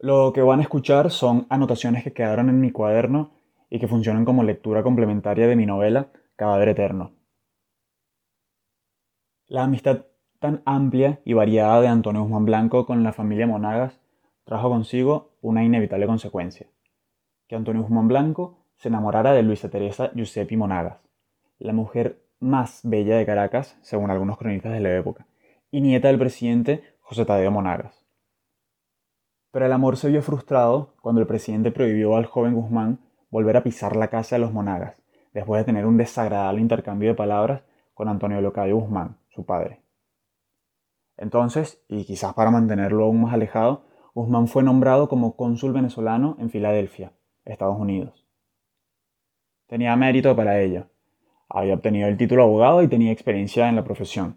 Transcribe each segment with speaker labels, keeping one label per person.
Speaker 1: Lo que van a escuchar son anotaciones que quedaron en mi cuaderno y que funcionan como lectura complementaria de mi novela Cadáver Eterno. La amistad tan amplia y variada de Antonio Guzmán Blanco con la familia Monagas trajo consigo una inevitable consecuencia, que Antonio Guzmán Blanco se enamorara de Luisa Teresa Giuseppe Monagas, la mujer más bella de Caracas, según algunos cronistas de la época, y nieta del presidente José Tadeo Monagas. Pero el amor se vio frustrado cuando el presidente prohibió al joven Guzmán volver a pisar la casa de los Monagas, después de tener un desagradable intercambio de palabras con Antonio Locadio Guzmán, su padre. Entonces, y quizás para mantenerlo aún más alejado, Guzmán fue nombrado como cónsul venezolano en Filadelfia, Estados Unidos. Tenía mérito para ello. Había obtenido el título de abogado y tenía experiencia en la profesión.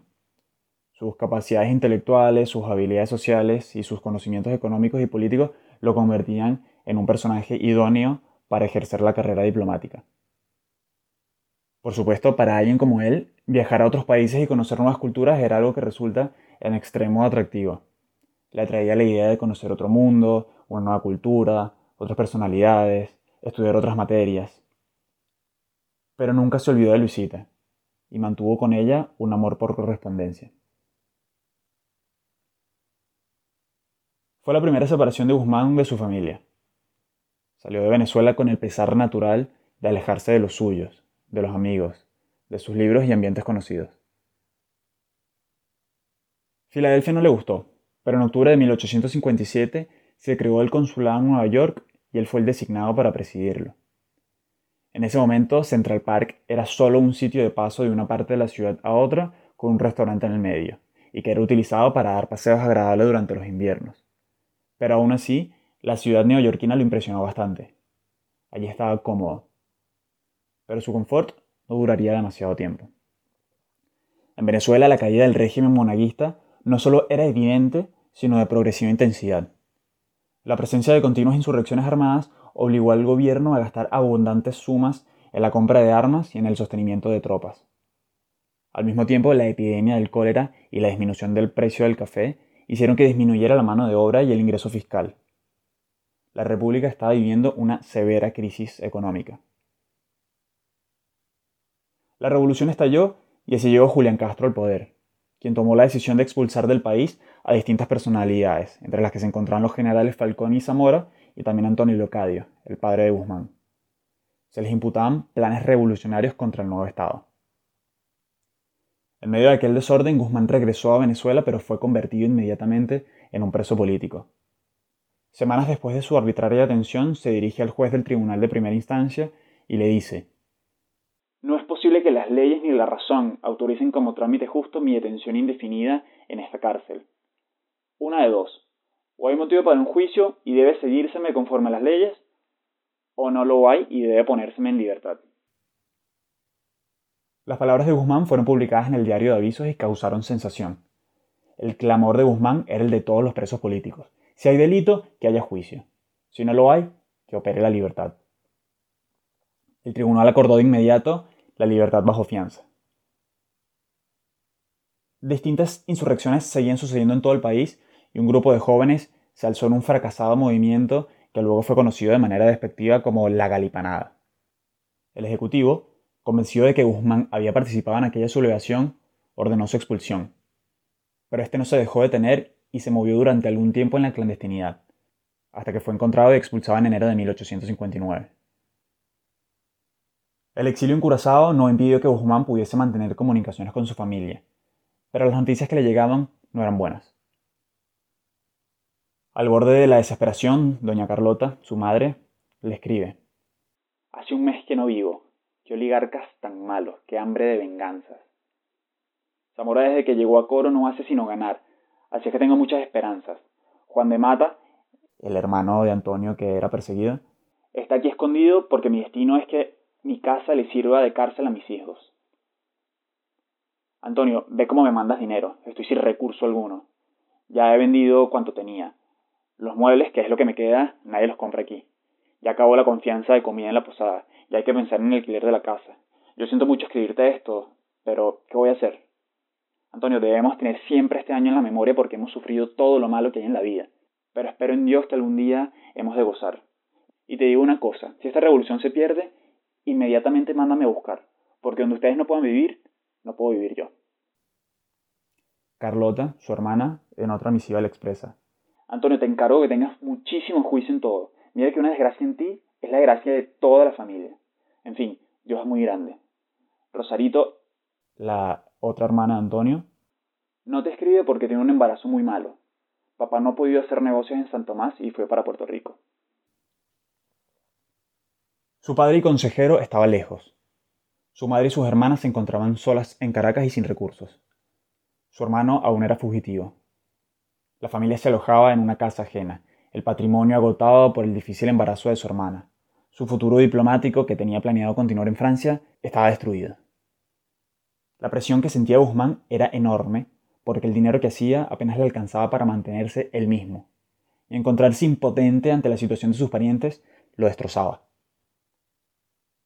Speaker 1: Sus capacidades intelectuales, sus habilidades sociales y sus conocimientos económicos y políticos lo convertían en un personaje idóneo para ejercer la carrera diplomática. Por supuesto, para alguien como él, viajar a otros países y conocer nuevas culturas era algo que resulta en extremo atractivo. Le atraía la idea de conocer otro mundo, una nueva cultura, otras personalidades, estudiar otras materias. Pero nunca se olvidó de Luisita y mantuvo con ella un amor por correspondencia. Fue la primera separación de Guzmán de su familia. Salió de Venezuela con el pesar natural de alejarse de los suyos, de los amigos, de sus libros y ambientes conocidos. Filadelfia no le gustó, pero en octubre de 1857 se creó el consulado en Nueva York y él fue el designado para presidirlo. En ese momento, Central Park era solo un sitio de paso de una parte de la ciudad a otra con un restaurante en el medio, y que era utilizado para dar paseos agradables durante los inviernos. Pero aún así, la ciudad neoyorquina lo impresionó bastante. Allí estaba cómodo. Pero su confort no duraría demasiado tiempo. En Venezuela, la caída del régimen monaguista no solo era evidente, sino de progresiva intensidad. La presencia de continuas insurrecciones armadas obligó al gobierno a gastar abundantes sumas en la compra de armas y en el sostenimiento de tropas. Al mismo tiempo, la epidemia del cólera y la disminución del precio del café hicieron que disminuyera la mano de obra y el ingreso fiscal. La República estaba viviendo una severa crisis económica. La revolución estalló y así llegó Julián Castro al poder, quien tomó la decisión de expulsar del país a distintas personalidades, entre las que se encontraban los generales Falcón y Zamora y también Antonio Locadio, el padre de Guzmán. Se les imputaban planes revolucionarios contra el nuevo Estado. En medio de aquel desorden, Guzmán regresó a Venezuela, pero fue convertido inmediatamente en un preso político. Semanas después de su arbitraria detención, se dirige al juez del tribunal de primera instancia y le dice, No es posible que las leyes ni la razón autoricen como trámite justo mi detención indefinida en esta cárcel. Una de dos, o hay motivo para un juicio y debe seguírseme conforme a las leyes, o no lo hay y debe ponérseme en libertad. Las palabras de Guzmán fueron publicadas en el diario de avisos y causaron sensación. El clamor de Guzmán era el de todos los presos políticos. Si hay delito, que haya juicio. Si no lo hay, que opere la libertad. El tribunal acordó de inmediato la libertad bajo fianza. Distintas insurrecciones seguían sucediendo en todo el país y un grupo de jóvenes se alzó en un fracasado movimiento que luego fue conocido de manera despectiva como la Galipanada. El Ejecutivo Convencido de que Guzmán había participado en aquella sublevación, ordenó su expulsión. Pero este no se dejó detener y se movió durante algún tiempo en la clandestinidad, hasta que fue encontrado y expulsado en enero de 1859. El exilio en Curazao no impidió que Guzmán pudiese mantener comunicaciones con su familia, pero las noticias que le llegaban no eran buenas. Al borde de la desesperación, doña Carlota, su madre, le escribe. Hace un mes que no vivo. Qué oligarcas tan malos, qué hambre de venganzas. Zamora desde que llegó a Coro no hace sino ganar, así es que tengo muchas esperanzas. Juan de Mata, el hermano de Antonio que era perseguido, está aquí escondido porque mi destino es que mi casa le sirva de cárcel a mis hijos. Antonio, ve cómo me mandas dinero, estoy sin recurso alguno. Ya he vendido cuanto tenía. Los muebles, que es lo que me queda, nadie los compra aquí. Ya acabó la confianza de comida en la posada y hay que pensar en el alquiler de la casa. Yo siento mucho escribirte esto, pero ¿qué voy a hacer? Antonio, debemos tener siempre este año en la memoria porque hemos sufrido todo lo malo que hay en la vida. pero espero en Dios que algún día hemos de gozar. Y te digo una cosa, si esta revolución se pierde, inmediatamente mándame a buscar, porque donde ustedes no puedan vivir, no puedo vivir yo. Carlota, su hermana, en otra misiva le expresa. Antonio, te encargo que tengas muchísimo juicio en todo. Mira que una desgracia en ti es la desgracia de toda la familia. En fin, Dios es muy grande. Rosarito, la otra hermana de Antonio, no te escribe porque tiene un embarazo muy malo. Papá no ha podido hacer negocios en San Tomás y fue para Puerto Rico. Su padre y consejero estaba lejos. Su madre y sus hermanas se encontraban solas en Caracas y sin recursos. Su hermano aún era fugitivo. La familia se alojaba en una casa ajena, el patrimonio agotado por el difícil embarazo de su hermana. Su futuro diplomático, que tenía planeado continuar en Francia, estaba destruido. La presión que sentía Guzmán era enorme, porque el dinero que hacía apenas le alcanzaba para mantenerse él mismo, y encontrarse impotente ante la situación de sus parientes lo destrozaba.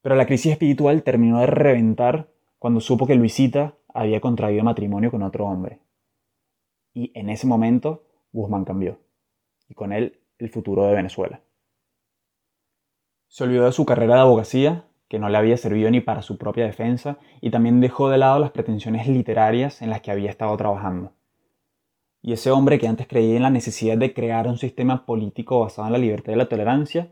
Speaker 1: Pero la crisis espiritual terminó de reventar cuando supo que Luisita había contraído matrimonio con otro hombre. Y en ese momento Guzmán cambió, y con él el futuro de Venezuela. Se olvidó de su carrera de abogacía, que no le había servido ni para su propia defensa, y también dejó de lado las pretensiones literarias en las que había estado trabajando. Y ese hombre que antes creía en la necesidad de crear un sistema político basado en la libertad y la tolerancia,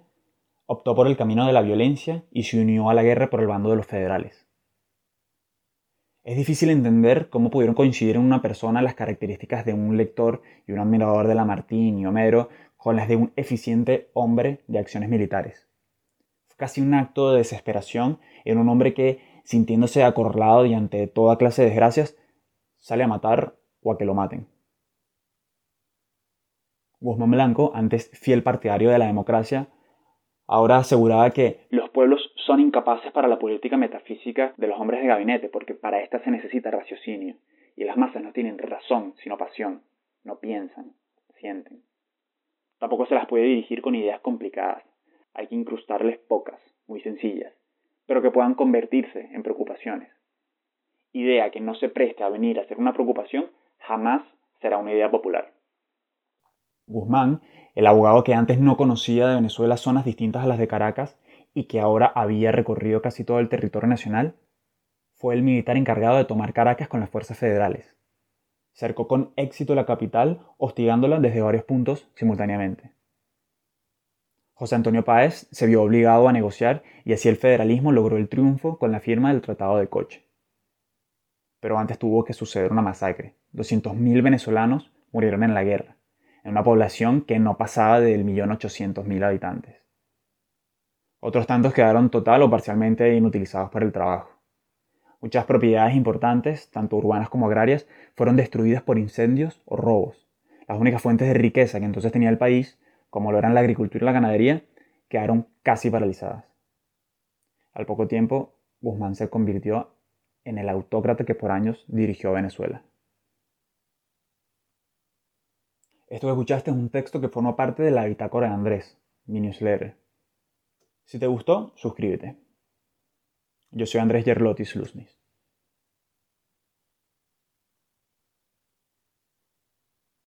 Speaker 1: optó por el camino de la violencia y se unió a la guerra por el bando de los federales. Es difícil entender cómo pudieron coincidir en una persona las características de un lector y un admirador de Lamartine y Homero con las de un eficiente hombre de acciones militares. Fue casi un acto de desesperación en un hombre que, sintiéndose acorralado y ante toda clase de desgracias, sale a matar o a que lo maten. Guzmán Blanco, antes fiel partidario de la democracia, ahora aseguraba que los pueblos son incapaces para la política metafísica de los hombres de gabinete, porque para esta se necesita raciocinio, y las masas no tienen razón, sino pasión, no piensan, sienten. Tampoco se las puede dirigir con ideas complicadas, hay que incrustarles pocas, muy sencillas, pero que puedan convertirse en preocupaciones. Idea que no se preste a venir a ser una preocupación jamás será una idea popular. Guzmán, el abogado que antes no conocía de Venezuela zonas distintas a las de Caracas y que ahora había recorrido casi todo el territorio nacional, fue el militar encargado de tomar Caracas con las fuerzas federales. Cercó con éxito la capital, hostigándola desde varios puntos simultáneamente. José Antonio Páez se vio obligado a negociar y así el federalismo logró el triunfo con la firma del Tratado de Coche. Pero antes tuvo que suceder una masacre. 200.000 venezolanos murieron en la guerra en una población que no pasaba del millón mil habitantes. Otros tantos quedaron total o parcialmente inutilizados para el trabajo. Muchas propiedades importantes, tanto urbanas como agrarias, fueron destruidas por incendios o robos. Las únicas fuentes de riqueza que entonces tenía el país, como lo eran la agricultura y la ganadería, quedaron casi paralizadas. Al poco tiempo, Guzmán se convirtió en el autócrata que por años dirigió Venezuela. Esto que escuchaste es un texto que forma parte de la bitácora de Andrés, mi newsletter. Si te gustó, suscríbete. Yo soy Andrés Yerlotis Luznis.